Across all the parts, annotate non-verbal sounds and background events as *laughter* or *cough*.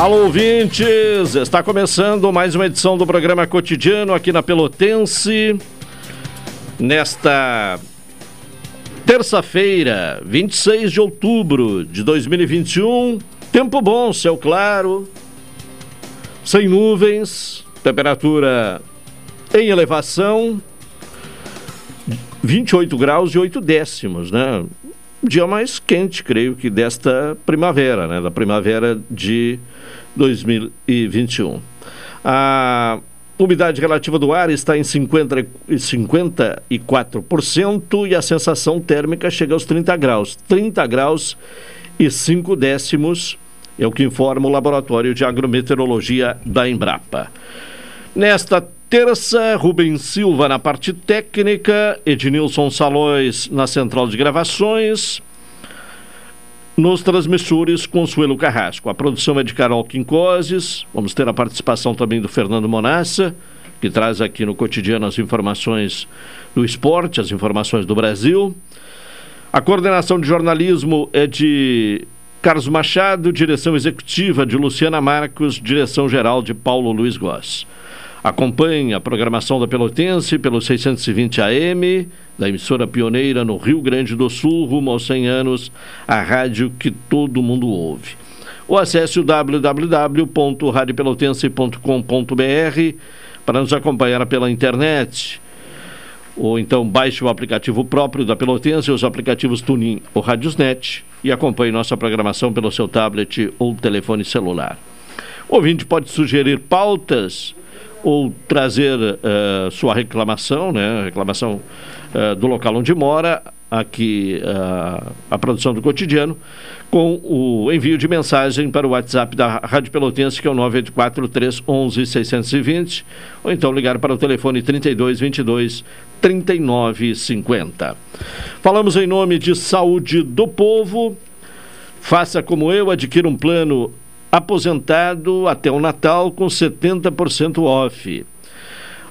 Alô, ouvintes! Está começando mais uma edição do programa cotidiano aqui na Pelotense. Nesta terça-feira, 26 de outubro de 2021. Tempo bom, céu claro, sem nuvens, temperatura em elevação, 28 graus e 8 décimos, né? dia mais quente, creio que, desta primavera, né? Da primavera de 2021. A umidade relativa do ar está em 50, 54% e a sensação térmica chega aos 30 graus. 30 graus e 5 décimos é o que informa o Laboratório de Agrometeorologia da Embrapa. Nesta terça, Rubens Silva na parte técnica, Ednilson Salões na central de gravações, nos transmissores Consuelo Carrasco. A produção é de Carol Quincoses. Vamos ter a participação também do Fernando Monassa, que traz aqui no cotidiano as informações do esporte, as informações do Brasil. A coordenação de jornalismo é de Carlos Machado, direção executiva de Luciana Marcos, direção geral de Paulo Luiz Goss. Acompanhe a programação da Pelotense pelo 620 AM, da emissora pioneira no Rio Grande do Sul, rumo aos 100 anos, a rádio que todo mundo ouve. Ou acesse o www.radiopelotense.com.br para nos acompanhar pela internet. Ou então baixe o aplicativo próprio da Pelotense, os aplicativos Tunin ou Radiosnet e acompanhe nossa programação pelo seu tablet ou telefone celular. O ouvinte pode sugerir pautas ou trazer uh, sua reclamação, né, reclamação uh, do local onde mora, aqui uh, a produção do cotidiano, com o envio de mensagem para o WhatsApp da Rádio Pelotense, que é o 984 311 620, ou então ligar para o telefone 3222 3950. Falamos em nome de Saúde do Povo. Faça como eu, adquira um plano aposentado até o Natal com 70% off.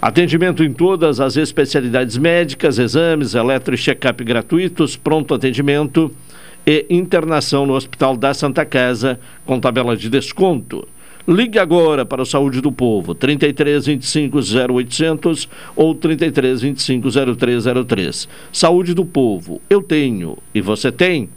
Atendimento em todas as especialidades médicas, exames, eletro e check-up gratuitos, pronto atendimento e internação no Hospital da Santa Casa com tabela de desconto. Ligue agora para o Saúde do Povo, 33 25 0800 ou 33 25 0303. Saúde do Povo, eu tenho e você tem.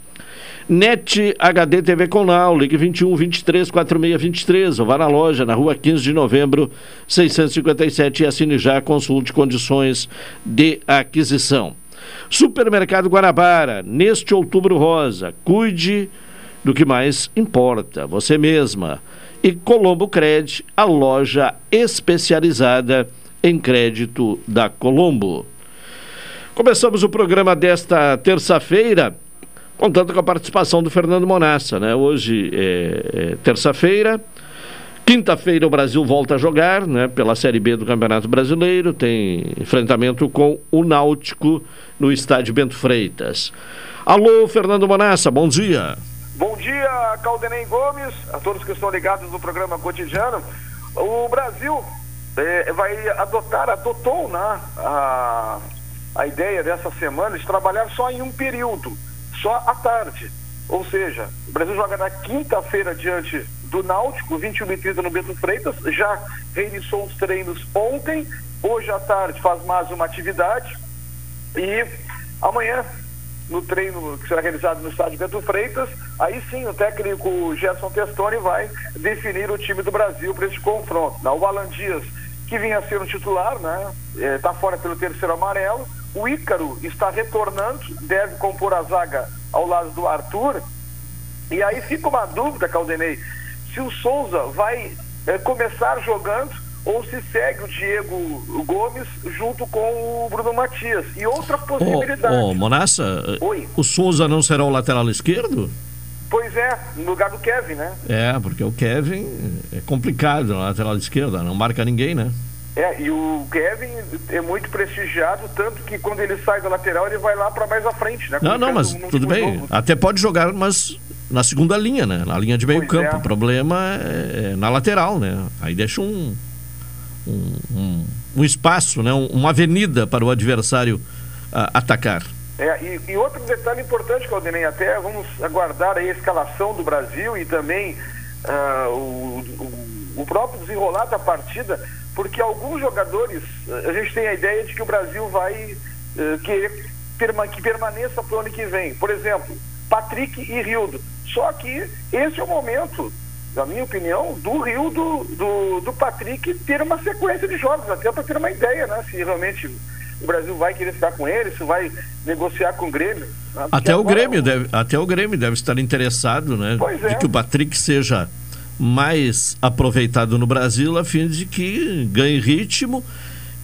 NET HD TV Conal, ligue 21 23 46 23, ou vá na loja, na rua 15 de novembro, 657 e assine já, consulte condições de aquisição. Supermercado Guanabara, neste outubro rosa, cuide do que mais importa, você mesma. E Colombo Cred, a loja especializada em crédito da Colombo. Começamos o programa desta terça-feira contando com a participação do Fernando Monassa, né? Hoje é, é terça-feira. Quinta-feira o Brasil volta a jogar, né? Pela Série B do Campeonato Brasileiro. Tem enfrentamento com o Náutico no estádio Bento Freitas. Alô, Fernando Monassa, bom dia. Bom dia, Caldenei Gomes, a todos que estão ligados no programa cotidiano. O Brasil é, vai adotar, adotou né, a, a ideia dessa semana de trabalhar só em um período só à tarde. Ou seja, o Brasil joga na quinta-feira diante do Náutico, 21 e 30 no Bento Freitas, já reiniciou os treinos ontem, hoje à tarde faz mais uma atividade e amanhã no treino que será realizado no estádio Bento Freitas, aí sim o técnico Gerson Testoni vai definir o time do Brasil para esse confronto. O Alan Dias, que vinha a ser um titular, né, está é, fora pelo terceiro amarelo, o Ícaro está retornando, deve compor a zaga ao lado do Arthur. E aí fica uma dúvida, Caldenei, se o Souza vai é, começar jogando ou se segue o Diego Gomes junto com o Bruno Matias. E outra possibilidade. Ô, oh, oh, Monassa, Oi. o Souza não será o lateral esquerdo? Pois é, no lugar do Kevin, né? É, porque o Kevin é complicado na lateral esquerda, não marca ninguém, né? É, e o Kevin é muito prestigiado, tanto que quando ele sai da lateral, ele vai lá para mais à frente, né? Não, não, mas tudo bem. Até pode jogar, mas na segunda linha, né? Na linha de meio pois campo. É. O problema é na lateral, né? Aí deixa um, um, um, um espaço, né? uma avenida para o adversário uh, atacar. É, e, e, outro detalhe importante, Claudinei, até vamos aguardar a escalação do Brasil e também uh, o, o, o próprio desenrolar da partida porque alguns jogadores, eh, a gente tem a ideia de que o Brasil vai uh, querer perma que permaneça para o ano que vem. Por exemplo, Patrick e Rildo. Só que esse é o momento, na minha opinião, do Rildo, do, do Patrick ter uma sequência de jogos, até para ter uma ideia, né? Se realmente o Brasil vai querer ficar com ele, se vai negociar com o Grêmio. Né? Até o Grêmio, deve, até o Grêmio deve estar interessado, né? Pois é. De que o Patrick seja mais aproveitado no Brasil, a fim de que ganhe ritmo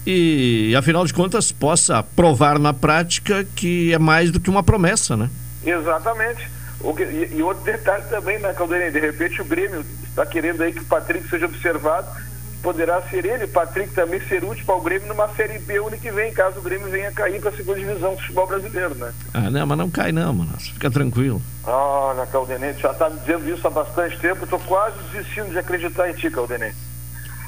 e, afinal de contas, possa provar na prática que é mais do que uma promessa, né? Exatamente. E, e outro detalhe também, né, Caldeirão? De repente o Grêmio está querendo aí que o Patrick seja observado poderá ser ele, Patrick, também ser útil para o Grêmio numa Série B ano que vem, caso o Grêmio venha cair para a segunda divisão do futebol brasileiro, né? Ah, não, mas não cai não, mano. Fica tranquilo. Olha, Caldenete, já está me dizendo isso há bastante tempo, estou quase desistindo de acreditar em ti, Caldenete.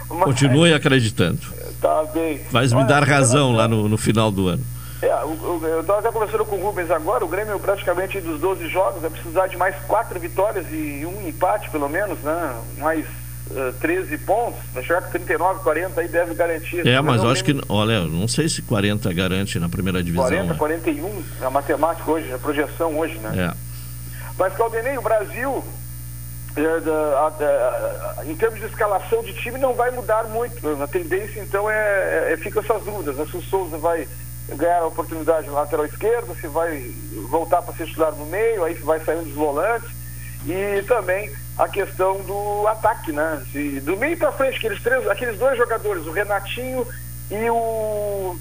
Mas... Continue acreditando. Tá bem. Vais me dar razão lá no, no final do ano. É, eu estava até conversando com o Rubens agora, o Grêmio praticamente dos 12 jogos vai precisar de mais quatro vitórias e um empate, pelo menos, né? Mais 13 pontos, vai chegar com 39, 40 aí deve garantir. É, mas eu acho que, olha, não sei se 40 garante na primeira divisão. 40, né? 41, a matemática hoje, a projeção hoje, né? É. Mas, Caldenei, o Brasil, é, em termos de escalação de time, não vai mudar muito. A tendência, então, é, é, é fica essas dúvidas. Né? Se o Souza vai ganhar a oportunidade no lateral esquerdo, se vai voltar para ser titular no meio, aí vai sair um dos volantes. E também a questão do ataque, né? Do meio para frente, aqueles, três, aqueles dois jogadores, o Renatinho e o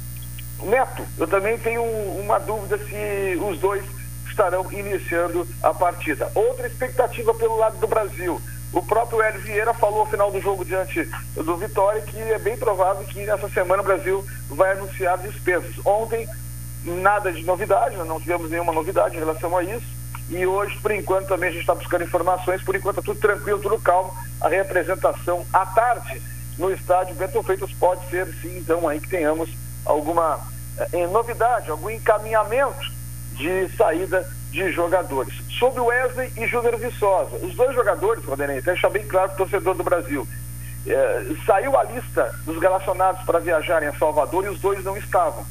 Neto. Eu também tenho uma dúvida se os dois estarão iniciando a partida. Outra expectativa pelo lado do Brasil. O próprio Hélio Vieira falou no final do jogo diante do Vitória que é bem provável que nessa semana o Brasil vai anunciar dispensas. Ontem, nada de novidade, não tivemos nenhuma novidade em relação a isso. E hoje, por enquanto, também a gente está buscando informações. Por enquanto, tudo tranquilo, tudo calmo. A representação à tarde no estádio Bento Freitas pode ser, sim, então, aí que tenhamos alguma eh, novidade, algum encaminhamento de saída de jogadores. Sobre Wesley e Júnior Viçosa. Os dois jogadores, Rodenei, deixar bem claro para o torcedor do Brasil. Eh, saiu a lista dos relacionados para viajarem a Salvador e os dois não estavam.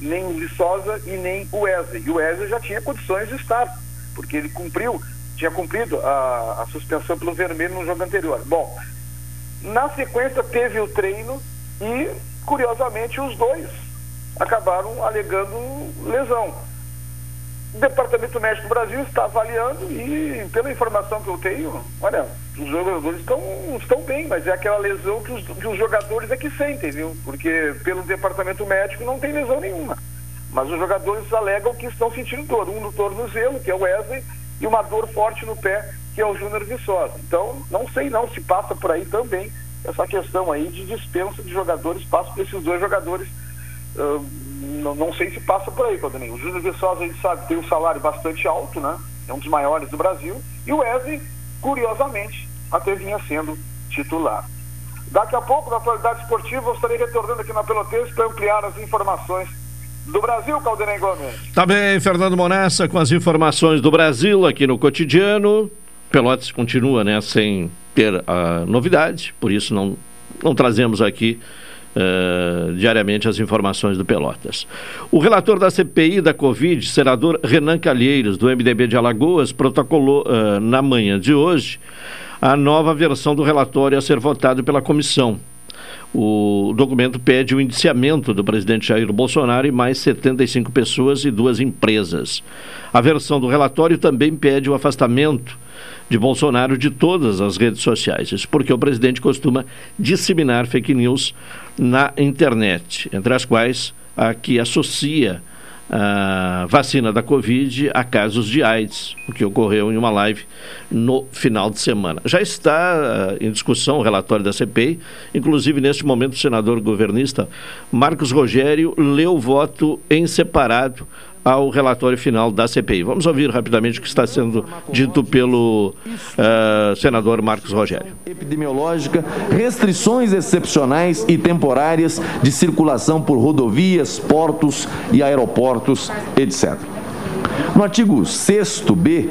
Nem o Viçosa e nem o Wesley. E o Wesley já tinha condições de estar porque ele cumpriu, tinha cumprido a, a suspensão pelo vermelho no jogo anterior. Bom, na sequência teve o treino e, curiosamente, os dois acabaram alegando lesão. O Departamento Médico do Brasil está avaliando e, pela informação que eu tenho, olha, os jogadores estão, estão bem, mas é aquela lesão que os, que os jogadores é que sentem, viu? Porque pelo Departamento Médico não tem lesão nenhuma. Mas os jogadores alegam que estão sentindo dor, um no tornozelo, que é o Wesley, e uma dor forte no pé, que é o Júnior Viçosa. Então, não sei não se passa por aí também essa questão aí de dispensa de jogadores, passa por esses dois jogadores. Uh, não, não, sei se passa por aí, Claudinei. O Júnior Viçosa, a gente sabe, tem um salário bastante alto, né? É um dos maiores do Brasil. E o Wesley, curiosamente, até vinha sendo titular. Daqui a pouco, na atualidade esportiva, eu estarei retornando aqui na Pelotense para ampliar as informações do Brasil, Caldenei Gomes. Tá bem, Fernando Monessa, com as informações do Brasil aqui no cotidiano. Pelotas continua, né, sem ter a novidade, por isso não, não trazemos aqui uh, diariamente as informações do Pelotas. O relator da CPI da Covid, senador Renan Calheiros, do MDB de Alagoas, protocolou uh, na manhã de hoje a nova versão do relatório a ser votado pela comissão. O documento pede o indiciamento do presidente Jair Bolsonaro e mais 75 pessoas e duas empresas. A versão do relatório também pede o afastamento de Bolsonaro de todas as redes sociais. Isso porque o presidente costuma disseminar fake news na internet, entre as quais a que associa a vacina da Covid a casos de AIDS, o que ocorreu em uma live no final de semana. Já está uh, em discussão o relatório da CPI, inclusive neste momento o senador governista Marcos Rogério leu o voto em separado ao relatório final da CPI. Vamos ouvir rapidamente o que está sendo dito pelo uh, senador Marcos Rogério. Epidemiológica, restrições excepcionais e temporárias de circulação por rodovias, portos e aeroportos, etc. No artigo 6b,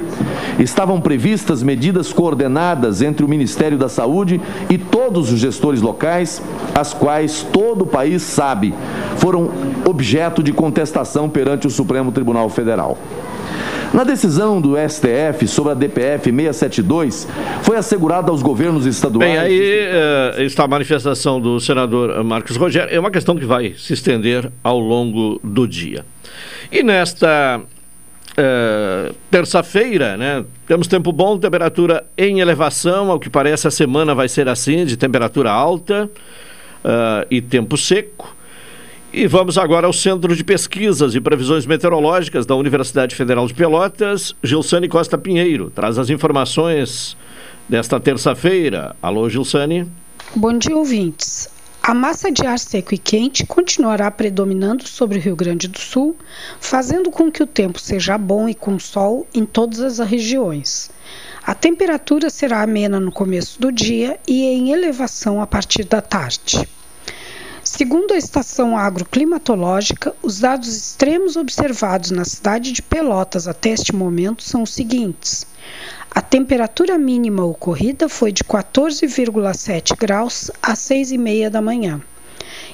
estavam previstas medidas coordenadas entre o Ministério da Saúde e todos os gestores locais, as quais todo o país sabe foram objeto de contestação perante o Supremo Tribunal Federal. Na decisão do STF sobre a DPF 672, foi assegurada aos governos estaduais. Bem, aí uh, está a manifestação do senador Marcos Rogério. É uma questão que vai se estender ao longo do dia. E nesta uh, terça-feira, né? Temos tempo bom, temperatura em elevação. Ao que parece, a semana vai ser assim, de temperatura alta uh, e tempo seco. E vamos agora ao Centro de Pesquisas e Previsões Meteorológicas da Universidade Federal de Pelotas. Gilsane Costa Pinheiro traz as informações desta terça-feira. Alô, Gilsane. Bom dia, ouvintes. A massa de ar seco e quente continuará predominando sobre o Rio Grande do Sul, fazendo com que o tempo seja bom e com sol em todas as regiões. A temperatura será amena no começo do dia e em elevação a partir da tarde. Segundo a estação agroclimatológica, os dados extremos observados na cidade de Pelotas até este momento são os seguintes: a temperatura mínima ocorrida foi de 14,7 graus às 6 e meia da manhã.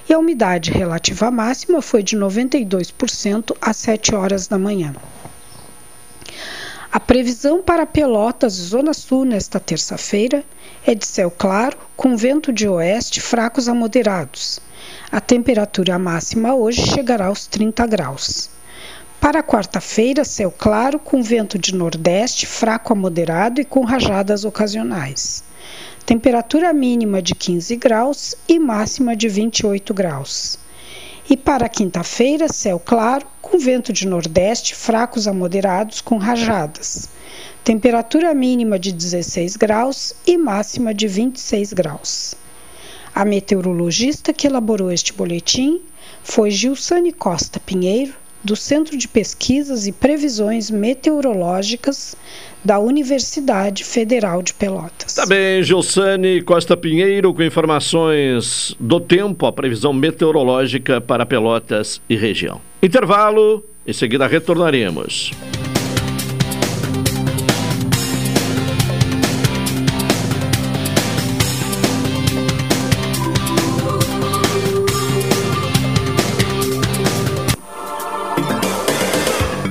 E a umidade relativa máxima foi de 92% às 7 horas da manhã. A previsão para Pelotas Zona Sul nesta terça-feira é de céu claro, com vento de oeste fracos a moderados. A temperatura máxima hoje chegará aos 30 graus. Para quarta-feira, céu claro, com vento de nordeste fraco a moderado e com rajadas ocasionais. Temperatura mínima de 15 graus e máxima de 28 graus. E para quinta-feira, céu claro, com vento de nordeste fracos a moderados com rajadas. Temperatura mínima de 16 graus e máxima de 26 graus. A meteorologista que elaborou este boletim foi Gilsane Costa Pinheiro, do Centro de Pesquisas e Previsões Meteorológicas da Universidade Federal de Pelotas. Tá bem, Gilsane Costa Pinheiro, com informações do tempo, a previsão meteorológica para Pelotas e região. Intervalo, em seguida retornaremos.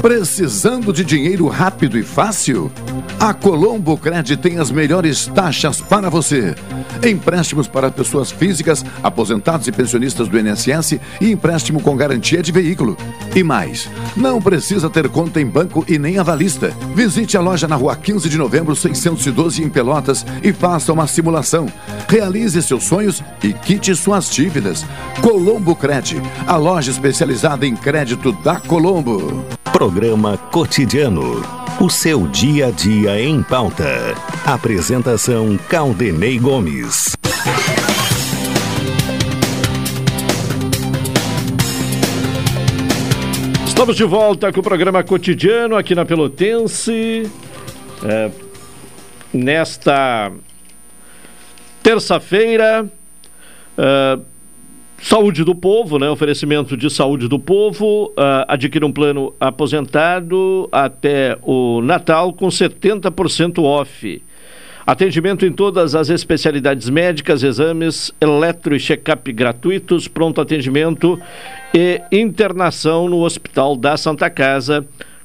Precisando de dinheiro rápido e fácil? A Colombo Cred tem as melhores taxas para você. Empréstimos para pessoas físicas, aposentados e pensionistas do INSS e empréstimo com garantia de veículo. E mais, não precisa ter conta em banco e nem avalista. Visite a loja na rua 15 de novembro, 612 em Pelotas e faça uma simulação. Realize seus sonhos e quite suas dívidas. Colombo Cred, a loja especializada em crédito da Colombo. Programa Cotidiano. O seu dia a dia em pauta. Apresentação Caldenei Gomes. Estamos de volta com o programa cotidiano aqui na Pelotense. É, nesta terça-feira, é, Saúde do Povo, né? Oferecimento de saúde do povo. Uh, adquira um plano aposentado até o Natal com 70% off. Atendimento em todas as especialidades médicas, exames, eletro e check-up gratuitos, pronto atendimento e internação no Hospital da Santa Casa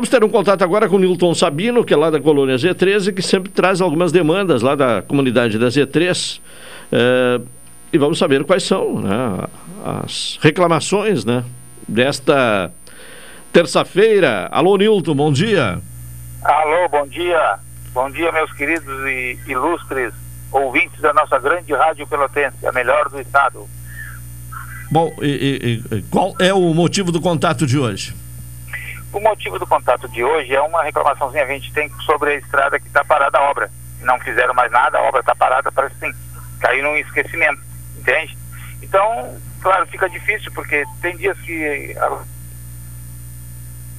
Vamos ter um contato agora com o Nilton Sabino, que é lá da colônia Z13, que sempre traz algumas demandas lá da comunidade da Z3. É, e vamos saber quais são né, as reclamações né, desta terça-feira. Alô, Nilton, bom dia. Alô, bom dia. Bom dia, meus queridos e ilustres ouvintes da nossa grande rádio pelotense, a melhor do estado. Bom, e, e, e qual é o motivo do contato de hoje? O motivo do contato de hoje é uma reclamaçãozinha que a gente tem sobre a estrada que está parada a obra. Não fizeram mais nada, a obra está parada, parece assim, caiu num esquecimento, entende? Então, claro, fica difícil, porque tem dias que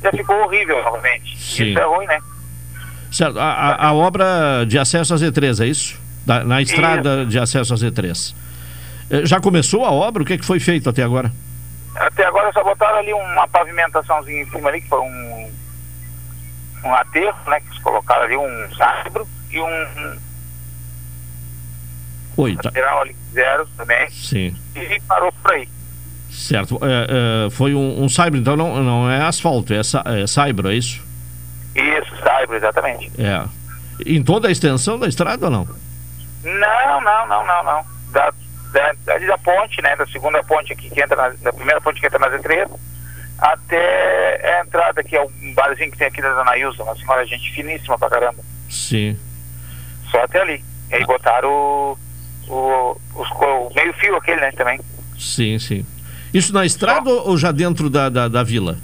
já ficou horrível novamente. Sim. Isso é ruim, né? Certo. A, a, a, obra de acesso à Z3, é isso? Da, na estrada isso. de acesso à Z3. Eh, já começou a obra? O que, é que foi feito até agora? Até agora só botaram ali uma pavimentaçãozinha em cima ali, que foi um, um aterro, né? Que eles colocaram ali um saibro e um. Oi, tá. lateral ali zero também. Sim. E parou por aí. Certo. É, é, foi um, um saibro, então não, não é asfalto, é, é saibro, é isso? Isso, saibro, exatamente. É. Em toda a extensão da estrada ou não? Não, não, não, não, não. Da, da, da ponte, né, da segunda ponte aqui que entra na, da primeira ponte que entra na Z3, até a entrada que é o barzinho que tem aqui da Dona Ilza, uma senhora gente finíssima pra caramba. Sim. Só até ali. E aí botaram o, o, os, o meio fio aquele, né, também. Sim, sim. Isso na estrada ou, ou já dentro da, da, da vila?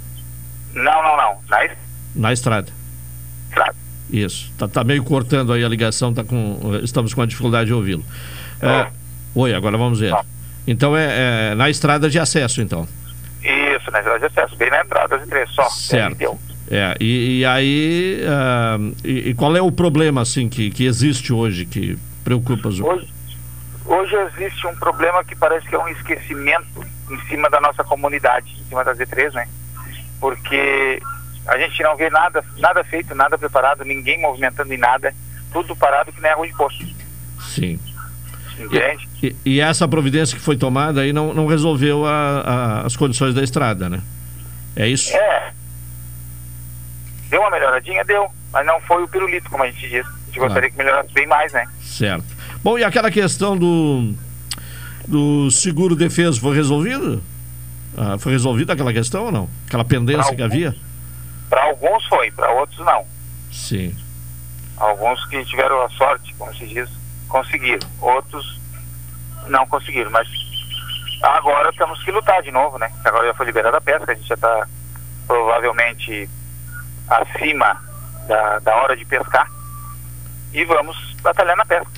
Não, não, não. Na es- Na estrada. estrada. Isso. Tá, tá meio cortando aí a ligação, tá com, estamos com a dificuldade de ouvi-lo. É, oi, agora vamos ver. Então é, é na estrada de acesso, então. Isso, na estrada de acesso, bem na entrada, três só. Certo. É, e, e aí. ah, e, e qual é o problema, assim, que, que existe hoje que preocupa os. Hoje, hoje existe um problema que parece que é um esquecimento em cima da nossa comunidade, em cima da Z3, né? Porque a gente não vê nada, nada feito, nada preparado, ninguém movimentando em nada, tudo parado que nem água de poço, Sim. Entende? E, e essa providência que foi tomada aí não, não resolveu a- a- as condições da estrada, né? É isso? É. Deu uma melhoradinha? Deu. Mas não foi o pirulito, como a gente diz. A gente Claro. gostaria que melhorasse bem mais, né? Certo. Bom, e aquela questão do, do seguro defeso foi resolvido? Ah, foi resolvida aquela questão ou não? Aquela pendência que havia? Para alguns foi, para outros não. Sim. Alguns que tiveram a sorte, como se diz, conseguiram. Outros não conseguiram. Mas agora temos que lutar de novo, né? Agora já foi liberada a pesca, a gente já está provavelmente acima da, da hora de pescar. E vamos batalhar na pesca.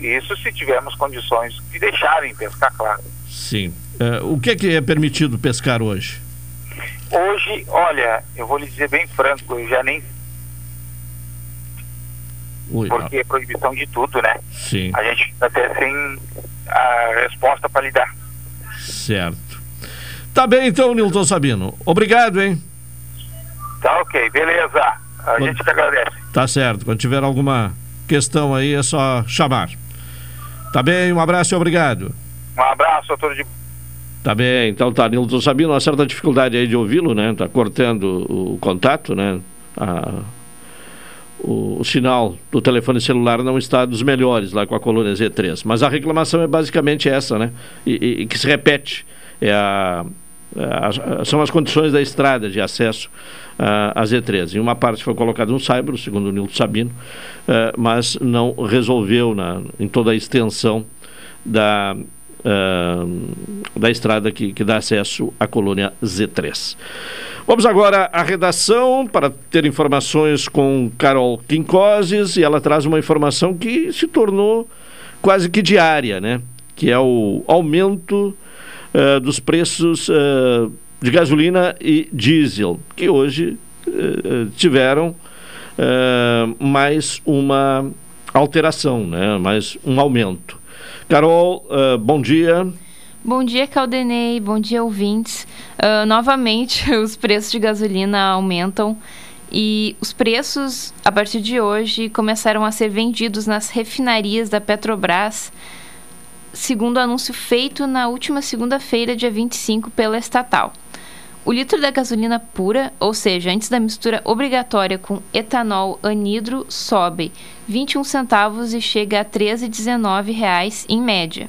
Isso se tivermos condições de deixarem pescar, claro. Sim. Eh, o que, que é permitido pescar hoje? Hoje, olha, eu vou lhe dizer bem franco, eu já nem Ui, porque é proibição de tudo, né? ah, sim, A gente até sem a resposta para lhe dar. certo. Tá bem então, Nilton Sabino. Obrigado, hein? Tá ok, beleza. A Bom- gente que agradece. Tá certo. Quando tiver alguma questão aí, é só chamar. Tá bem? Um abraço e obrigado. Um abraço, doutor de Tá bem, então tá, Nilton Sabino, uma certa dificuldade aí de ouvi-lo, né? Tá cortando o, o contato, né? A- o, o sinal do telefone celular não está dos melhores lá com a coluna Z3. Mas a reclamação é basicamente essa, né? E, e- e que se repete. É a, a- são as condições da estrada de acesso ah, à Z3. Em uma parte foi colocado um Saibro, segundo o Nilton Sabino, eh, mas não resolveu na, em toda a extensão da, ah, da estrada que, que dá acesso à colônia Z3. Vamos agora à redação para ter informações com Carol Quincoses e ela traz uma informação que se tornou quase que diária, né? Que é o aumento ah, dos preços ah, de gasolina e diesel, que hoje eh, tiveram mais uma alteração, né? mais um aumento. Carol, ah, bom dia. Bom dia, Caldenei. Bom dia, ouvintes. Ah, novamente, *laughs* os preços de gasolina aumentam e os preços, a partir de hoje, começaram a ser vendidos nas refinarias da Petrobras, segundo o anúncio feito na última segunda-feira, dia 25, pela estatal. O litro da gasolina pura, ou seja, antes da mistura obrigatória com etanol anidro, sobe 21 centavos e chega a 13,19 reais em média.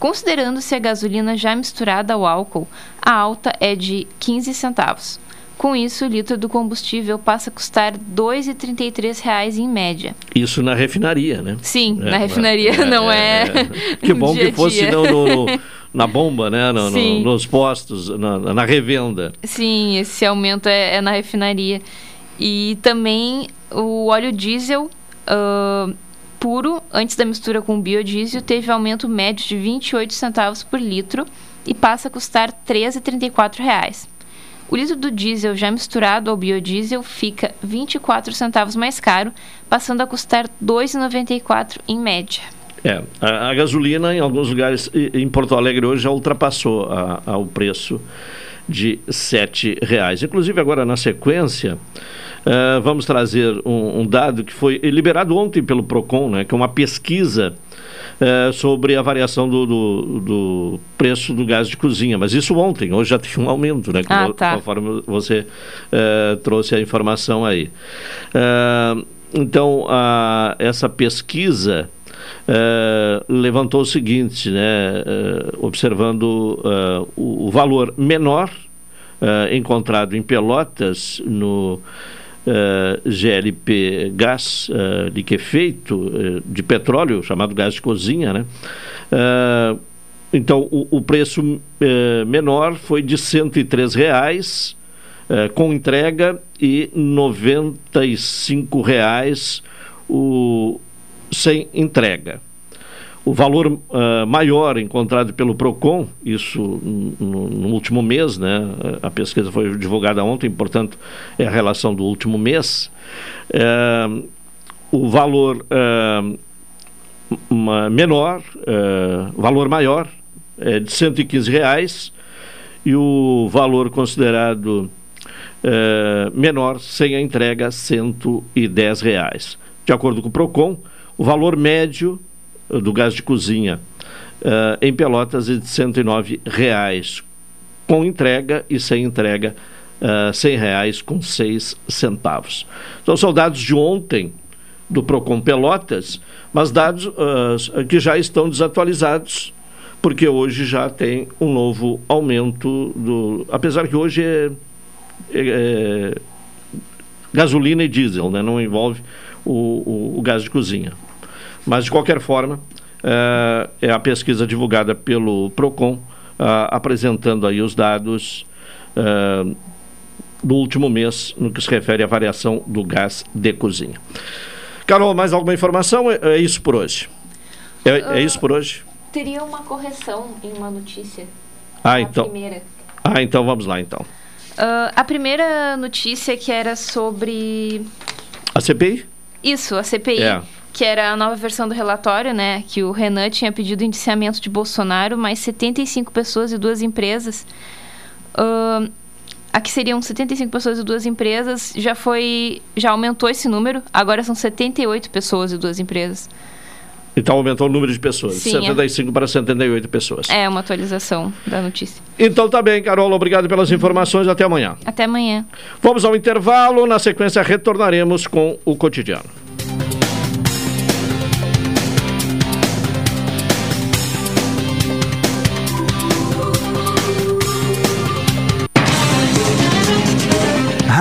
Considerando-se a gasolina já misturada ao álcool, a alta é de 15 centavos. Com isso, o litro do combustível passa a custar 2,33 reais em média. Isso na refinaria, né? Sim, É, na refinaria, é, não é, é. é. *laughs* Que bom dia que fosse dia. no- na bomba, né? No- no- Sim. nos postos, na, na revenda. Sim, esse aumento é, é na refinaria. E também o óleo diesel ah, puro, antes da mistura com o biodiesel, teve aumento médio de 28 centavos por litro e passa a custar 13,34 reais. O litro do diesel já misturado ao biodiesel fica 24 centavos mais caro, passando a custar R$ 2,94 em média. É, a, a gasolina em alguns lugares em Porto Alegre hoje já ultrapassou a, a- o preço de 7 reais. Inclusive agora na sequência eh, vamos trazer um, um dado que foi liberado ontem pelo Procon, né, que é uma pesquisa eh, sobre a variação do, do- do preço do gás de cozinha. Mas isso ontem, hoje já tem um aumento, né? Ah, tá. Conforme você eh, trouxe a informação aí. Eh, então, a- essa pesquisa eh, levantou o seguinte, né, eh, observando eh, o, o valor menor encontrado em Pelotas no eh, GLP gás eh, liquefeito eh, de petróleo, chamado gás de cozinha, né, eh, então, o, o preço menor foi de R$ 103,00 eh, com entrega e R$ 95,00 o, sem entrega. O valor uh, maior encontrado pelo PROCON, isso no, no, último mês, né? a pesquisa foi divulgada ontem, portanto, é a relação do último mês. Uh, o valor uh, menor, valor maior, é de 115 reais e o valor considerado menor sem a entrega 110 reais. De acordo com o Procon, o valor médio do gás de cozinha uh, em Pelotas é de 109 reais, com entrega e sem entrega uh, 100 reais com 6 centavos. Então são dados de ontem do Procon Pelotas, mas dados uh, que já estão desatualizados, porque hoje já tem um novo aumento do, apesar que hoje é, é, é gasolina e diesel, né? não envolve o, o, o gás de cozinha. Mas, de qualquer forma, é, é a pesquisa divulgada pelo PROCON, é, apresentando aí os dados é, do último mês no que se refere à variação do gás de cozinha. Carol, mais alguma informação? É, é isso por hoje. É, é, isso por hoje? Teria uma correção em uma notícia. Ah, então. Primeira. Ah, então vamos lá, então. Uh, a primeira notícia que era sobre... A CPI? Isso, a CPI. É que era a nova versão do relatório, né? Que o Renan tinha pedido indiciamento de Bolsonaro, mais 75 pessoas e duas empresas. Uh, aqui seriam 75 pessoas e duas empresas. Já foi. Já aumentou esse número. Agora são 78 pessoas e duas empresas. Então aumentou o número de pessoas, Sim, 75 é. para 78 pessoas. É uma atualização da notícia. Então tá bem, Carol, obrigado pelas informações, até amanhã. Até amanhã. Vamos ao intervalo, na sequência retornaremos com o cotidiano.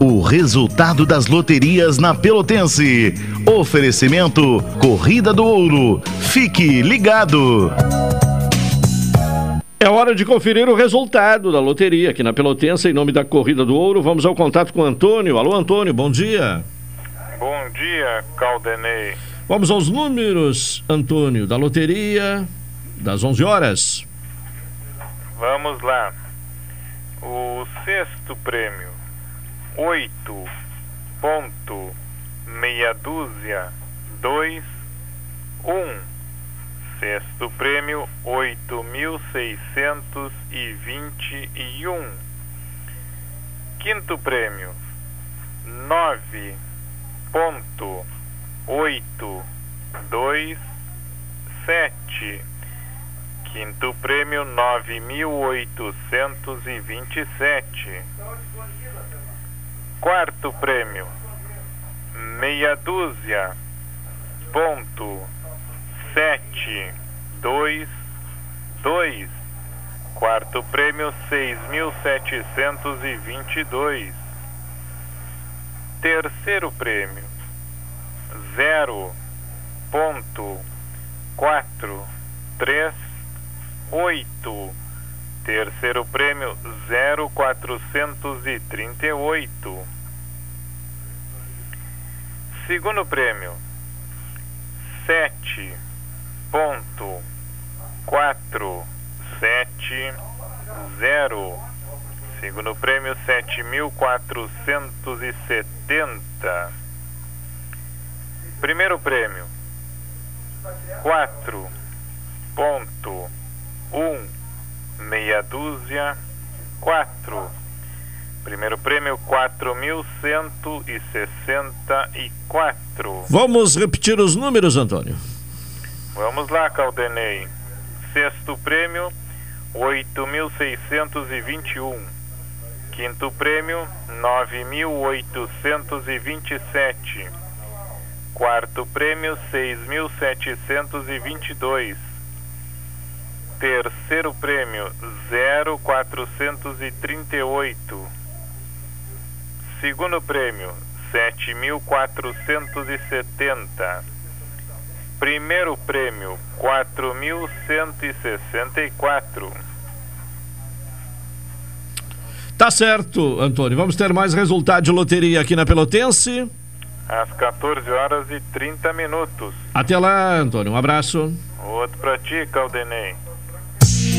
O resultado das loterias na Pelotense. Oferecimento Corrida do Ouro. Fique ligado. É hora de conferir o resultado da loteria aqui na Pelotense, em nome da Corrida do Ouro. Vamos ao contato com o Antônio. Alô, Antônio, bom dia. Bom dia, Caldenei. Vamos aos números, Antônio, da loteria das 11 horas. Vamos lá. O sexto prêmio oito ponto meia dúzia dois um sexto prêmio oito mil seiscentos e vinte e um quinto prêmio nove ponto oito, dois, sete. Quinto prêmio nove mil oitocentos e vinte e sete. Quarto prêmio meia dúzia ponto sete dois dois. Quarto prêmio seis mil setecentos e vinte e dois. Terceiro prêmio zero ponto quatro três oito. Terceiro prêmio zero quatrocentos e trinta e oito. Segundo prêmio sete ponto quatro sete zero. Segundo prêmio sete mil quatrocentos e setenta. Primeiro prêmio quatro ponto um meia dúzia quatro. Primeiro prêmio quatro mil cento e sessenta e quatro. Vamos repetir os números, Antônio. Vamos lá, Caldenei. Sexto prêmio, 8.621. Quinto prêmio, 9.827. Quarto prêmio, 6.722. Terceiro prêmio, 0,438. Segundo prêmio, 7.470. Primeiro prêmio, 4.164. Tá certo, Antônio. Vamos ter mais resultado de loteria aqui na Pelotense. Às 14 horas e 30 minutos. Até lá, Antônio. Um abraço. Outro pra ti, Caldenei.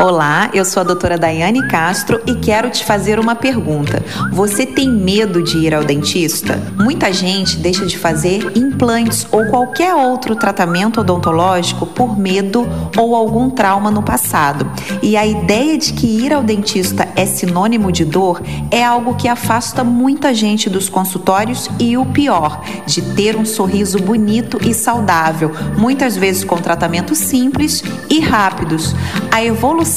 Olá, eu sou a doutora Daiane Castro e quero te fazer uma pergunta. Você tem medo de ir ao dentista? Muita gente deixa de fazer implantes ou qualquer outro tratamento odontológico por medo ou algum trauma no passado. E a ideia de que ir ao dentista é sinônimo de dor é algo que afasta muita gente dos consultórios e o pior, de ter um sorriso bonito e saudável, muitas vezes com tratamentos simples e rápidos. A evolução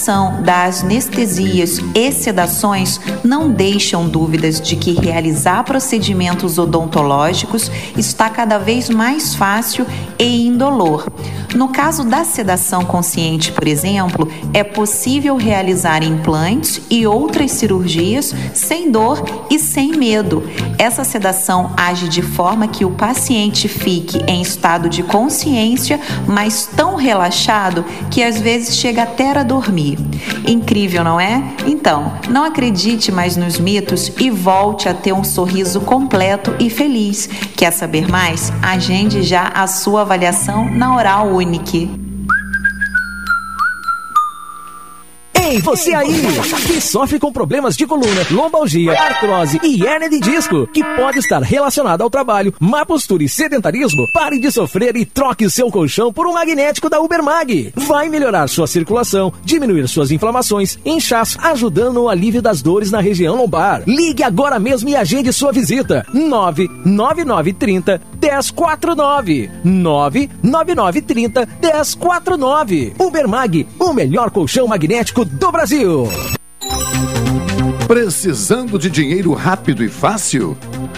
das anestesias e sedações não deixam dúvidas de que realizar procedimentos odontológicos está cada vez mais fácil e indolor. No caso da sedação consciente, por exemplo, é possível realizar implantes e outras cirurgias sem dor e sem medo. Essa sedação age de forma que o paciente fique em estado de consciência, mas tão relaxado que às vezes chega até a dormir. Incrível, não é? Então, não acredite mais nos mitos e volte a ter um sorriso completo e feliz. Quer saber mais? Agende já a sua avaliação na Oral Unique. Ei, você aí que sofre com problemas de coluna, lombalgia, artrose e hernia de disco, que pode estar relacionado ao trabalho, má postura e sedentarismo, pare de sofrer e troque seu colchão por um magnético da Ubermag. Vai melhorar sua circulação, diminuir suas inflamações, inchaço, ajudando no alívio das dores na região lombar. Ligue agora mesmo e agende sua visita. 99930 1049 99930 1049 Ubermag, o melhor colchão magnético do Brasil. Precisando de dinheiro rápido e fácil?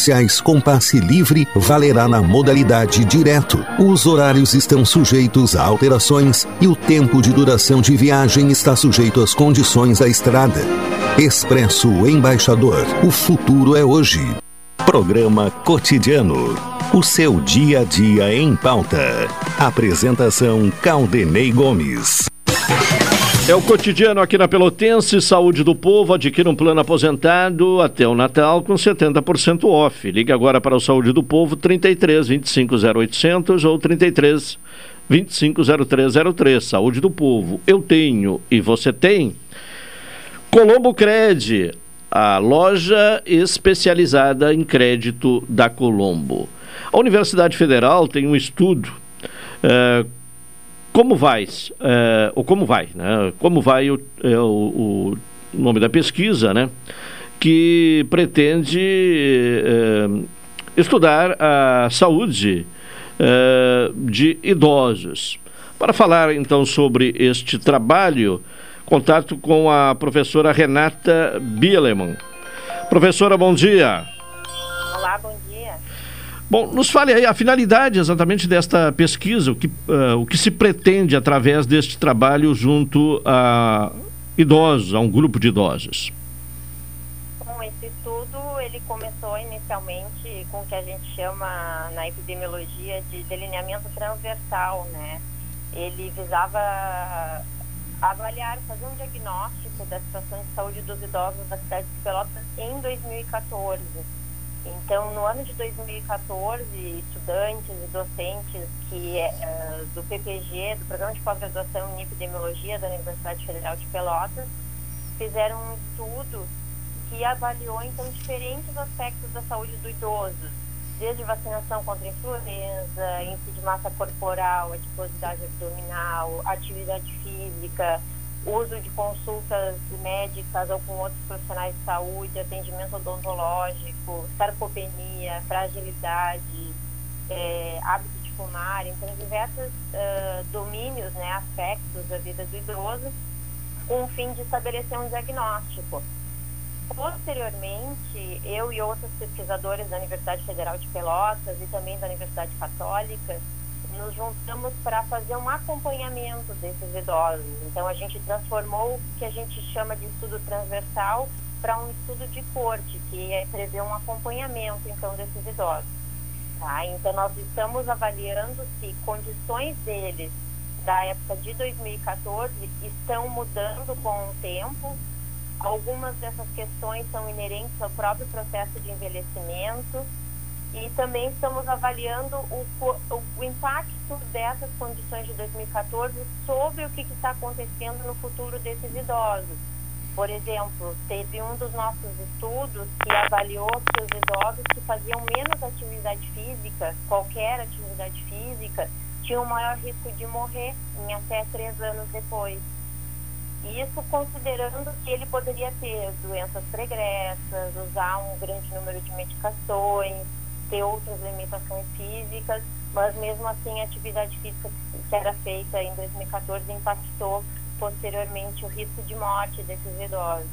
especiais com passe livre valerá na modalidade direto. Os horários estão sujeitos a alterações e o tempo de duração de viagem está sujeito às condições da estrada. Expresso Embaixador. O futuro é hoje. Programa Cotidiano. O seu dia a dia em pauta. Apresentação Caldenei Gomes. É o cotidiano aqui na Pelotense, Saúde do Povo, adquira um plano aposentado até o Natal com 70% off. Ligue agora para o Saúde do Povo 33 25 0800 ou 33 25 0303. Saúde do Povo, eu tenho e você tem. Colombo Cred, a loja especializada em crédito da Colombo. A Universidade Federal tem um estudo uh, como vai, é, ou como vai, né? Como vai o, é, o, o, nome da pesquisa, né? Que pretende é, estudar a saúde de idosos. Para falar então sobre este trabalho, contato com a professora Renata Bieleman. Professora, bom dia. Olá, bom dia. Bom, nos fale aí a finalidade exatamente desta pesquisa, o que, uh, o que se pretende através deste trabalho junto a idosos, a um grupo de idosos. Bom, esse estudo ele começou inicialmente com o que a gente chama na epidemiologia de delineamento transversal, né? Ele visava avaliar, fazer um diagnóstico da situação de saúde dos idosos da cidade de Pelotas em 2014 então, no ano de 2014, estudantes e docentes que, uh, do PPG, do Programa de Pós-Graduação em Epidemiologia da Universidade Federal de Pelotas, fizeram um estudo que avaliou, então, diferentes aspectos da saúde do idoso, desde vacinação contra influenza, índice de massa corporal, adiposidade abdominal, atividade física, uso de consultas médicas ou com outros profissionais de saúde, atendimento odontológico, sarcopenia, fragilidade, é, hábito de fumar, então diversos uh, domínios, né, aspectos da vida do idoso, com o fim de estabelecer um diagnóstico. Posteriormente, eu e outros pesquisadores da Universidade Federal de Pelotas e também da Universidade Católica nos juntamos para fazer um acompanhamento desses idosos. Então, a gente transformou o que a gente chama de estudo transversal para um estudo de corte, que é prever um acompanhamento, então, desses idosos. Tá? Então, nós estamos avaliando se condições deles da época de 2014 estão mudando com o tempo. Algumas dessas questões são inerentes ao próprio processo de envelhecimento e também estamos avaliando o, o, impacto dessas condições de 2014 sobre o que está acontecendo no futuro desses idosos. Por exemplo, teve um dos nossos estudos que avaliou que os idosos que faziam menos atividade física, qualquer atividade física, tinham maior risco de morrer em até três anos depois. Isso considerando que ele poderia ter doenças pregressas, usar um grande número de medicações, ter outras limitações físicas, mas mesmo assim a atividade física que era feita em 2014 impactou posteriormente o risco de morte desses idosos.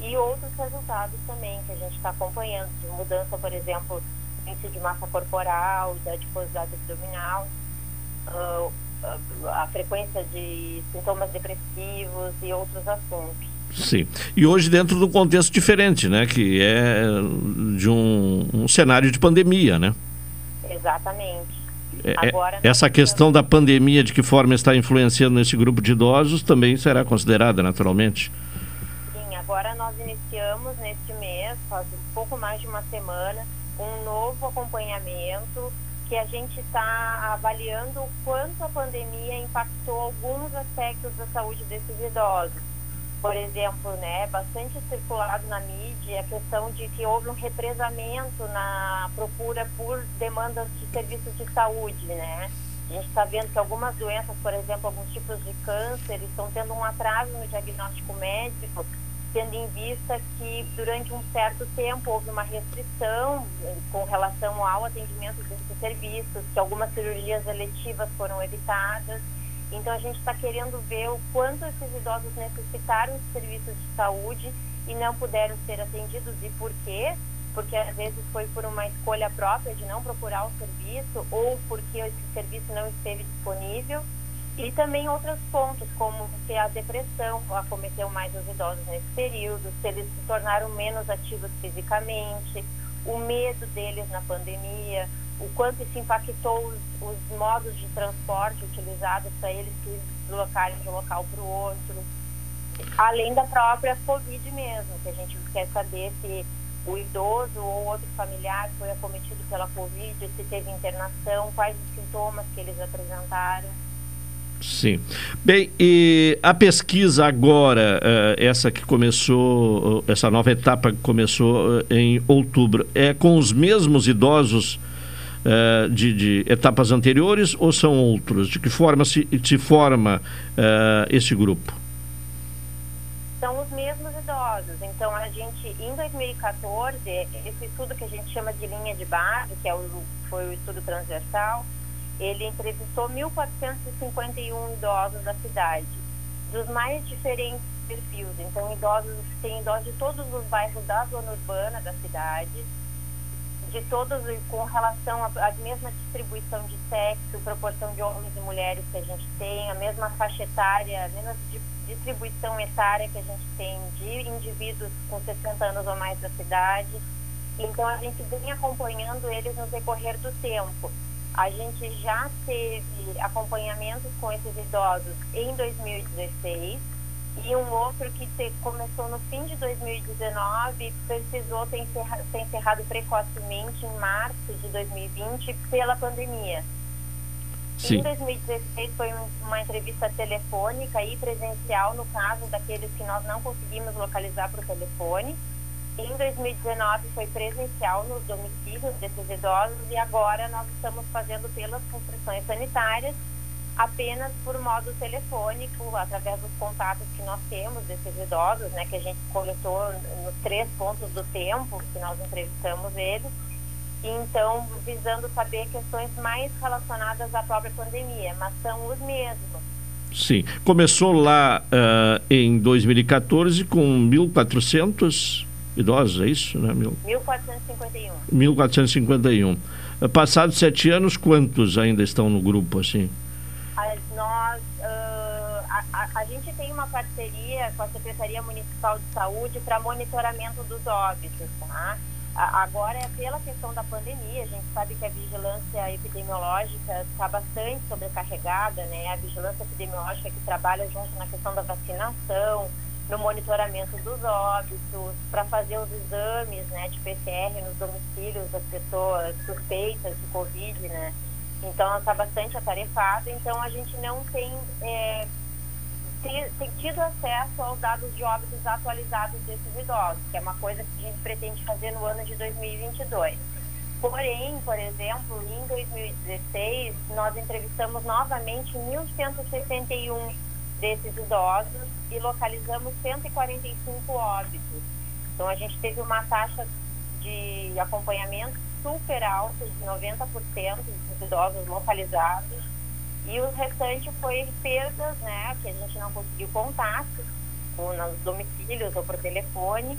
E outros resultados também que a gente está acompanhando, de mudança, por exemplo, do índice de massa corporal, da adiposidade abdominal, uh, a frequência de sintomas depressivos e outros assuntos. Sim. E hoje dentro de um contexto diferente, né? Que é de um, um cenário de pandemia, né? Exatamente. É, Agora, essa questão da pandemia, de que forma está influenciando nesse grupo de idosos, também será considerada naturalmente. Sim, agora nós iniciamos neste mês, faz um pouco mais de uma semana, um novo acompanhamento que a gente está avaliando o quanto a pandemia impactou alguns aspectos da saúde desses idosos. Por exemplo, né, bastante circulado na mídia a questão de que houve um represamento na procura por demandas de serviços de saúde, né? A gente está vendo que algumas doenças, por exemplo, alguns tipos de câncer, estão tendo um atraso no diagnóstico médico, tendo em vista que durante um certo tempo houve uma restrição eh, com relação ao atendimento desses serviços, que algumas cirurgias eletivas foram evitadas. Então a gente está querendo ver o quanto esses idosos necessitaram de serviços de saúde e não puderam ser atendidos e por quê? Porque às vezes foi por uma escolha própria de não procurar o serviço ou porque esse serviço não esteve disponível. E também outros pontos, como se a depressão acometeu mais os idosos nesse período, se eles se tornaram menos ativos fisicamente, o medo deles na pandemia, o quanto isso impactou os, os modos de transporte utilizados para eles se deslocarem de um local para o outro. Além da própria Covid mesmo, que a gente quer saber se o idoso ou outro familiar foi acometido pela Covid, se teve internação, quais os sintomas que eles apresentaram. Sim. Bem, e a pesquisa agora, uh, essa que começou, uh, essa nova etapa que começou uh, em outubro, é com os mesmos idosos de, de, etapas anteriores ou são outros? De que forma se, se forma esse grupo? São os mesmos idosos. Então, a gente, em 2014, esse estudo que a gente chama de linha de base, que é o, foi o estudo transversal, ele entrevistou 1.451 idosos da cidade, dos mais diferentes perfis. Então, idosos, tem idosos de todos os bairros da zona urbana da cidade, de todos com relação à mesma distribuição de sexo, proporção de homens e mulheres que a gente tem, a mesma faixa etária, a mesma distribuição etária que a gente tem de indivíduos com 60 anos ou mais da cidade. Então, a gente vem acompanhando eles no decorrer do tempo. A gente já teve acompanhamentos com esses idosos em 2016 e um outro que começou no fim de 2019 e precisou ter encerrado, ter encerrado precocemente em março de 2020 pela pandemia. Sim. Em 2016 foi uma entrevista telefônica e presencial, no caso daqueles que nós não conseguimos localizar por telefone. Em 2019 foi presencial nos domicílios desses idosos e agora nós estamos fazendo pelas construções sanitárias apenas por modo telefônico, através dos contatos que nós temos desses idosos, né, que a gente coletou nos três pontos do tempo que nós entrevistamos eles. E então, visando saber questões mais relacionadas à própria pandemia, mas são os mesmos. Sim. Começou lá uh, em 2014 com 1.400 idosos, é isso? Né? Mil... 1451. 1451. Passados sete anos, quantos ainda estão no grupo, assim? Nós, uh, a, a, gente tem uma parceria com a Secretaria Municipal de Saúde para monitoramento dos óbitos, tá? Agora, é pela questão da pandemia, a gente sabe que a vigilância epidemiológica está bastante sobrecarregada, né? A vigilância epidemiológica que trabalha junto na questão da vacinação, no monitoramento dos óbitos, para fazer os exames né, de PCR nos domicílios das pessoas suspeitas de Covid, né? Então, ela está bastante atarefada, então a gente não tem, é, tem, tem, tido acesso aos dados de óbitos atualizados desses idosos, que é uma coisa que a gente pretende fazer no ano de 2022. Porém, por exemplo, em 2016, nós entrevistamos novamente 1.161 desses idosos e localizamos 145 óbitos. Então, a gente teve uma taxa de acompanhamento super alta, de 90% dos idosos localizados, e o restante foi perdas, né, que a gente não conseguiu contato, ou nos domicílios ou por telefone,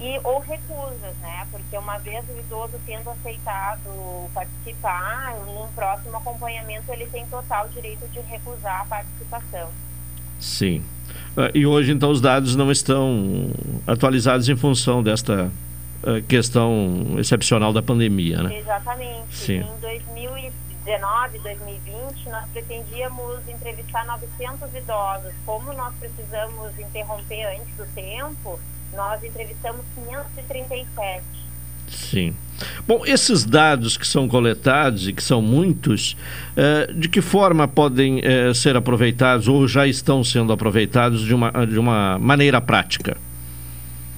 e ou recusas, né? Porque uma vez o idoso tendo aceitado participar, num próximo acompanhamento ele tem total direito de recusar a participação. Sim. Ah, e hoje, então, os dados não estão atualizados em função desta questão excepcional da pandemia, né? Exatamente. Sim. Em 2000 2019, 2020, nós pretendíamos entrevistar 900 idosos. Como nós precisamos interromper antes do tempo, nós entrevistamos 537. Sim. Bom, esses dados que são coletados e que são muitos, eh, de que forma podem eh, ser aproveitados ou já estão sendo aproveitados de uma, de uma maneira prática?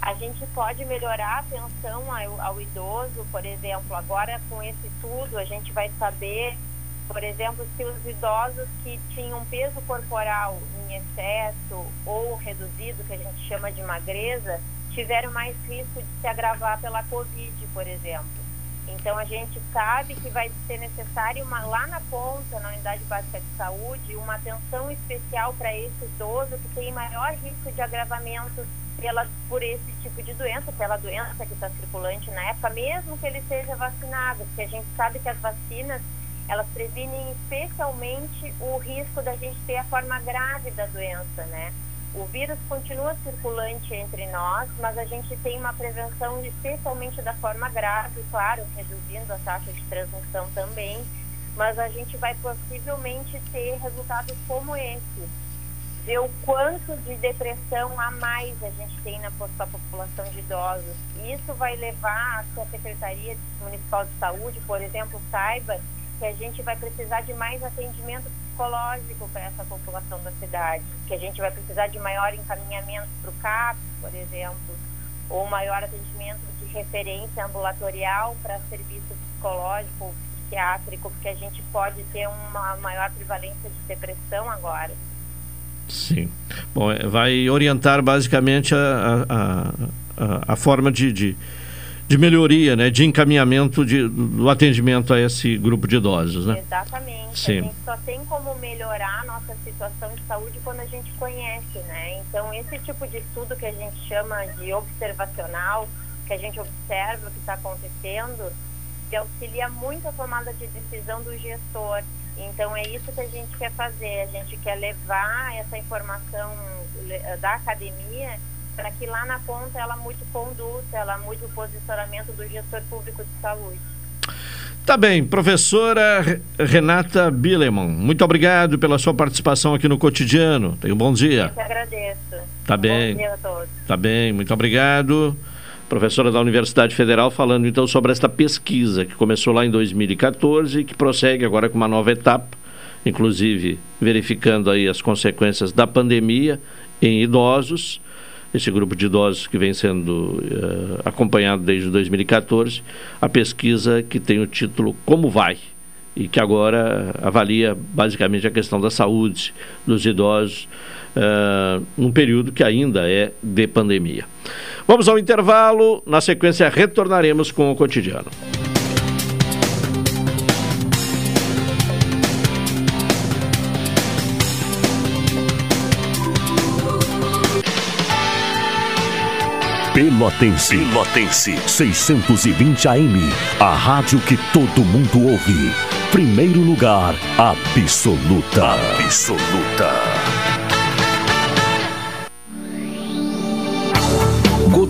A gente pode melhorar a atenção ao, ao idoso, por exemplo. Agora, com esse estudo, a gente vai saber, por exemplo, se os idosos que tinham peso corporal em excesso ou reduzido, que a gente chama de magreza, tiveram mais risco de se agravar pela Covid, por exemplo. Então, a gente sabe que vai ser necessário uma, lá na ponta, na unidade básica de saúde, uma atenção especial para esse idoso que tem maior risco de agravamento pela, por esse tipo de doença, pela doença que está circulante na época, mesmo que ele seja vacinado, porque a gente sabe que as vacinas elas previnem especialmente o risco da gente ter a forma grave da doença, né? O vírus continua circulante entre nós, mas a gente tem uma prevenção especialmente da forma grave, claro, reduzindo a taxa de transmissão também, mas a gente vai possivelmente ter resultados como esse. Ver o quanto de depressão a mais a gente tem na população de idosos. Isso vai levar a que a Secretaria Municipal de Saúde, por exemplo, saiba que a gente vai precisar de mais atendimento psicológico para essa população da cidade, que a gente vai precisar de maior encaminhamento para o CAP, por exemplo, ou maior atendimento de referência ambulatorial para serviço psicológico ou psiquiátrico, porque a gente pode ter uma maior prevalência de depressão agora. Sim. Bom, é, vai orientar basicamente a, a, a, a forma de, de de melhoria, né, de encaminhamento de, do atendimento a esse grupo de idosos, né? Exatamente. Sim. A gente só tem como melhorar a nossa situação de saúde quando a gente conhece, né? Então, esse tipo de estudo que a gente chama de observacional, que a gente observa o que está acontecendo, que auxilia muito a tomada de decisão do gestor. Então, é isso que a gente quer fazer. A gente quer levar essa informação da academia para que lá na ponta ela mude conduta, ela mude o posicionamento do gestor público de saúde. Tá bem, professora Renata Bileman, muito obrigado pela sua participação aqui no cotidiano. Tenha um bom dia. Eu que agradeço. Tá um bem. Bom dia a todos. Tá bem, muito obrigado. Professora da Universidade Federal falando então sobre esta pesquisa que começou lá em 2014 e que prossegue agora com uma nova etapa, inclusive verificando aí as consequências da pandemia em idosos esse grupo de idosos que vem sendo uh, acompanhado desde 2014, a pesquisa que tem o título Como Vai? e que agora avalia basicamente a questão da saúde dos idosos uh, num período que ainda é de pandemia. Vamos ao intervalo, na sequência retornaremos com o cotidiano. Pelotense. Pelotense. 620 AM. A rádio que todo mundo ouve. Primeiro lugar, absoluta. Absoluta.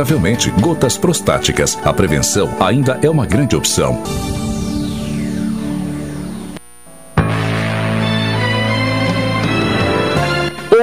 consideravelmente gotas prostáticas. A prevenção ainda é uma grande opção.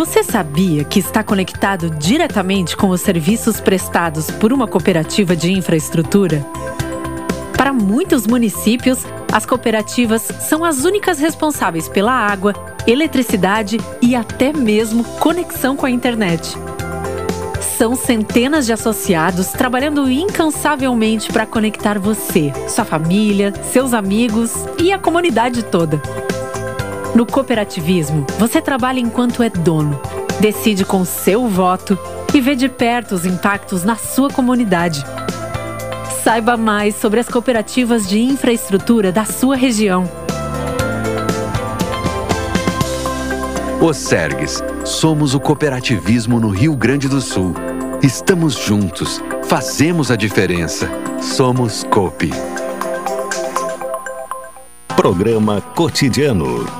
Você sabia que está conectado diretamente com os serviços prestados por uma cooperativa de infraestrutura? Para muitos municípios, as cooperativas são as únicas responsáveis pela água, eletricidade e até mesmo conexão com a internet. São centenas de associados trabalhando incansavelmente para conectar você, sua família, seus amigos e a comunidade toda. No cooperativismo, você trabalha enquanto é dono, decide com seu voto e vê de perto os impactos na sua comunidade. Saiba mais sobre as cooperativas de infraestrutura da sua região. O Sergues, somos o cooperativismo no Rio Grande do Sul. Estamos juntos, fazemos a diferença. Somos COP. Programa Cotidiano.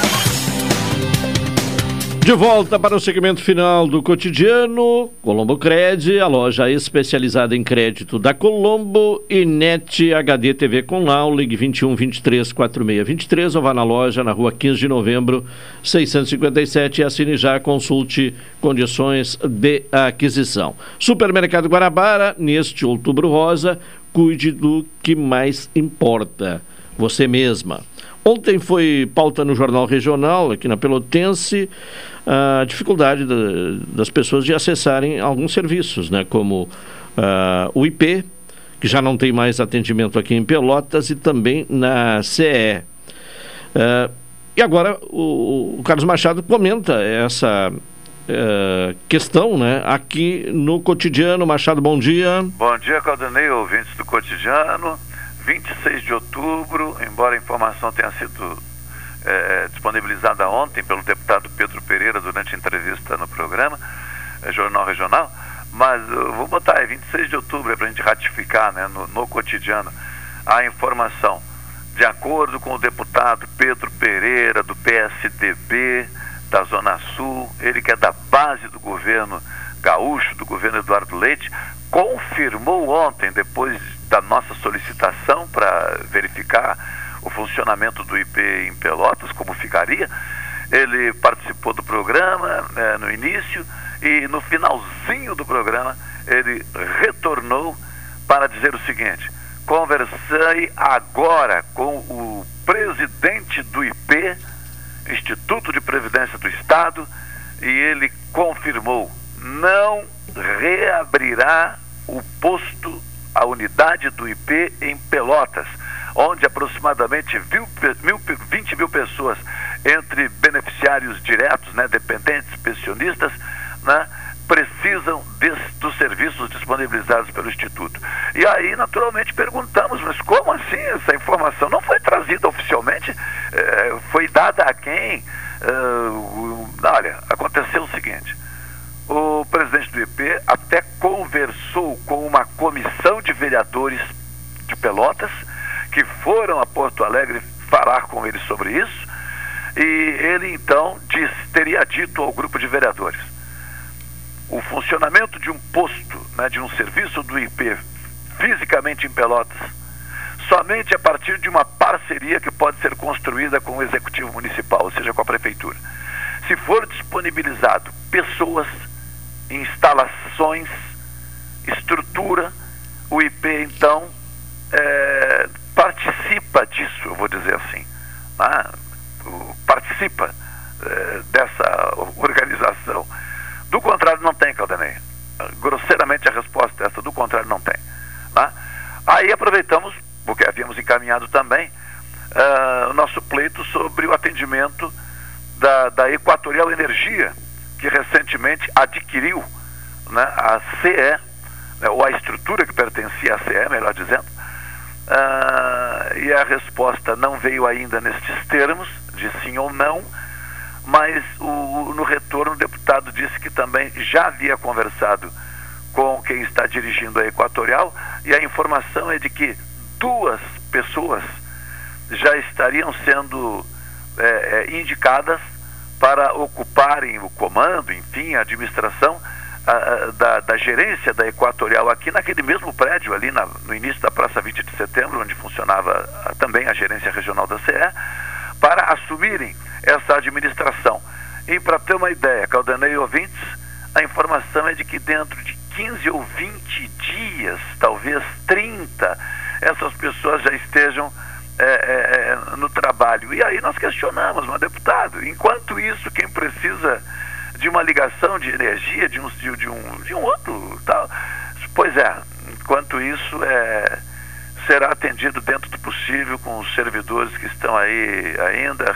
De volta para o segmento final do cotidiano, Colombo Cred, a loja especializada em crédito da Colombo e Net HD TV com Lau, ligue 21 23 46 23 ou vá na loja na rua 15 de novembro 657 e assine já, consulte condições de aquisição. Supermercado Guarabara, neste outubro rosa, cuide do que mais importa, você mesma. Ontem foi pauta no Jornal Regional, aqui na Pelotense, a dificuldade da, das pessoas de acessarem alguns serviços, né, como uh, o IP, que já não tem mais atendimento aqui em Pelotas, e também na CE. Uh, e agora o, o, Carlos Machado comenta essa uh, questão né, aqui no cotidiano. Machado, bom dia. Bom dia, Caldanei, ouvintes do cotidiano. 26 de outubro, embora a informação tenha sido é, disponibilizada ontem pelo deputado Pedro Pereira durante entrevista no programa, é, Jornal Regional, mas eu vou botar aí, 26 de outubro, é para a gente ratificar né, no, no cotidiano a informação. De acordo com o deputado Pedro Pereira, do PSDB, da Zona Sul, ele que é da base do governo gaúcho, do governo Eduardo Leite, confirmou ontem, depois da nossa solicitação para verificar o funcionamento do IP em Pelotas, como ficaria. Ele participou do programa né, no início e no finalzinho do programa ele retornou para dizer o seguinte: conversei agora com o presidente do IP, Instituto de Previdência do Estado, e ele confirmou não reabrirá o posto a unidade do IP em Pelotas, onde aproximadamente 20 mil pessoas, entre beneficiários diretos, né, dependentes, pensionistas, né, precisam dos serviços disponibilizados pelo Instituto. E aí, naturalmente, perguntamos, mas como assim essa informação não foi trazida oficialmente? Eh, foi dada a quem? Uh, olha, aconteceu o seguinte o presidente do IP até conversou com uma comissão de vereadores de Pelotas que foram a Porto Alegre falar com ele sobre isso, e ele então disse, teria dito ao grupo de vereadores: o funcionamento de um posto, né, de um serviço do IP fisicamente em Pelotas, somente a partir de uma parceria que pode ser construída com o executivo municipal, ou seja, com a prefeitura. Se for disponibilizado pessoas, instalações, estrutura, o IP então é, participa disso, eu vou dizer assim. Né? participa é, dessa organização. Do contrário, não tem, Caldanei. Grosseiramente a resposta é essa, do contrário, não tem. Né? Aí aproveitamos, porque havíamos encaminhado também, uh, o nosso pleito sobre o atendimento da, da Equatorial Energia, que recentemente adquiriu né, a CE, né, ou a estrutura que pertencia à CE, melhor dizendo, uh, e a resposta não veio ainda nestes termos, de sim ou não, mas o, no retorno o deputado disse que também já havia conversado com quem está dirigindo a Equatorial e a informação é de que duas pessoas já estariam sendo é, indicadas gerência da Equatorial aqui naquele mesmo prédio, ali na, no início da Praça 20 de Setembro, onde funcionava a, também a gerência regional da CE, para assumirem essa administração. E para ter uma ideia, Caldanei ouvintes, a informação é de que dentro de 15 ou 20 dias, talvez 30, essas pessoas já estejam é, é, é, no trabalho. E aí nós questionamos, mas deputado, enquanto isso, quem precisa de uma ligação de energia, de um, de, de um, de um outro tal. Pois é, enquanto isso é será atendido dentro do possível com os servidores que estão aí ainda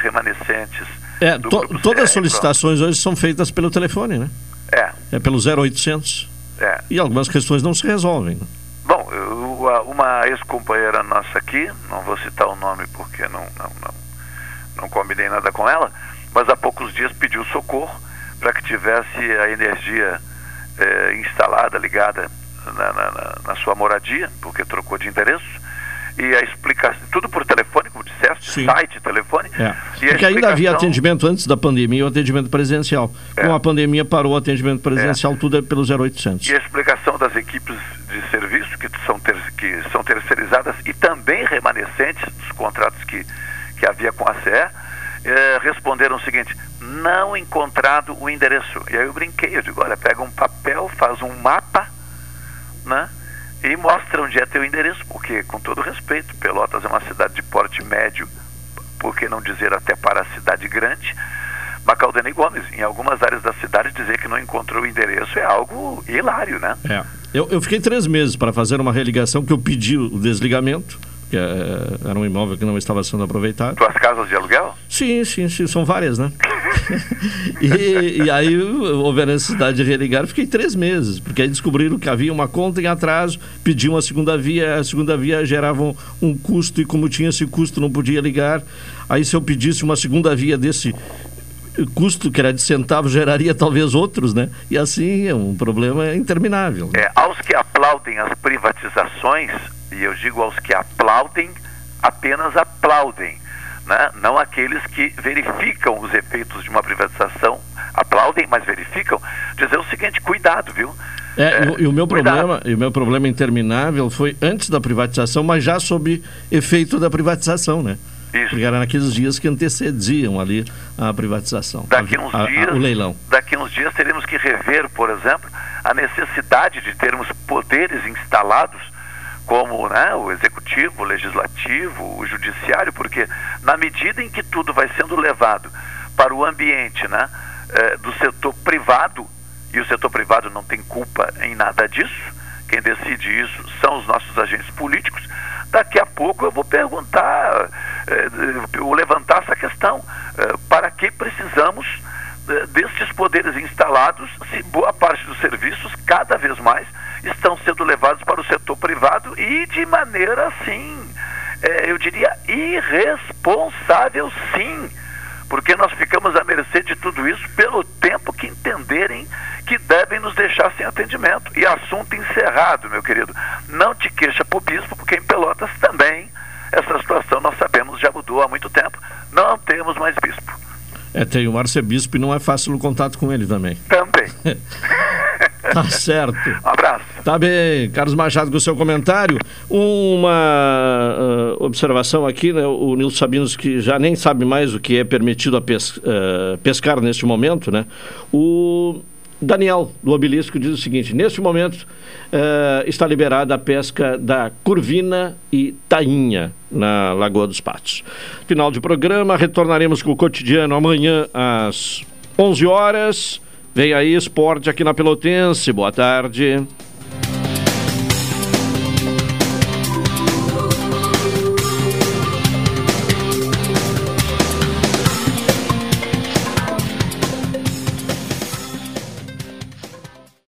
É, to, todas as solicitações hoje são feitas pelo telefone, né? É. É pelo 0800. É. E algumas questões não se resolvem. Né? Bom, eu, uma ex-companheira nossa aqui, não vou citar o nome porque não, não, não, não combinei nada com ela, mas há poucos dias pediu socorro para que tivesse a energia é, instalada, ligada na, na, na, sua moradia, porque trocou de endereço, e a explicação, tudo por telefone, como disseste, Sim. site, telefone. É. Porque explicação... ainda havia atendimento antes da pandemia, o atendimento presencial. É. Com a pandemia parou o atendimento presencial, é. tudo é pelo 0800. E a explicação das equipes de serviço que são, ter, que são terceirizadas e também remanescentes dos contratos que, que havia com a CE, é, responderam o seguinte: não encontrado o endereço. E aí eu brinquei, eu digo, olha, pega um papel, faz um mapa, né? E mostra onde é teu endereço, porque, com todo respeito, Pelotas é uma cidade de porte médio, por que não dizer até para a cidade grande, Macaldene Gomes, em algumas áreas da cidade, dizer que não encontrou o endereço é algo hilário, né? É. Eu, eu fiquei três meses para fazer uma religação que eu pedi o desligamento que é, era um imóvel que não estava sendo aproveitado. Tuas casas de aluguel? Sim, sim, sim, são várias, né? *laughs* e, e, aí houve a necessidade de religar, fiquei três meses, porque aí descobriram que havia uma conta em atraso, pediam a segunda via, a segunda via gerava um, um custo, e como tinha esse custo não podia ligar. Aí se eu pedisse uma segunda via desse custo que era de centavos geraria talvez outros, né? E assim é um problema interminável. É, aos que aplaudem as privatizações, e eu digo aos que aplaudem, apenas aplaudem, né? não aqueles que verificam os efeitos de uma privatização, aplaudem, mas verificam, dizer o seguinte, cuidado, viu? É, é, e, o meu problema, e o meu problema interminável foi antes da privatização, mas já sob efeito da privatização, né? Isso. Porque era naqueles dias que antecediam ali a privatização. Daqui uns a, dias, a, o leilão. Daqui uns dias teremos que rever, por exemplo, a necessidade de termos poderes instalados como né, o executivo, o legislativo, o judiciário, porque na medida em que tudo vai sendo levado para o ambiente né, eh, do setor privado, e o setor privado não tem culpa em nada disso, quem decide isso são os nossos agentes políticos, daqui a pouco eu vou perguntar, eh, levantar essa questão, eh, para que precisamos destes poderes instalados se boa parte dos serviços cada vez mais estão sendo levados para o setor privado e de maneira assim, é, eu diria irresponsável sim, porque nós ficamos à mercê de tudo isso pelo tempo que entenderem que devem nos deixar sem atendimento. E assunto encerrado, meu querido. Não te queixa pro bispo, porque em Pelotas também essa situação nós sabemos já mudou há muito tempo. Não temos mais bispo. É, tem o arcebispo e não é fácil o contato com ele também. Também. *laughs* tá certo. Um *laughs* abraço. Tá bem, Carlos Machado, com o seu comentário. Uma uh, observação aqui, né? O Nilson Sabinos, que já nem sabe mais o que é permitido a pes uh, pescar neste momento, né? O Daniel, do Obelisco, diz o seguinte: neste momento uh, está liberada a pesca da curvina e tainha na Lagoa dos Patos. Final de programa, retornaremos com o cotidiano amanhã às 11 horas. Vem aí esporte aqui na Pelotense. Boa tarde.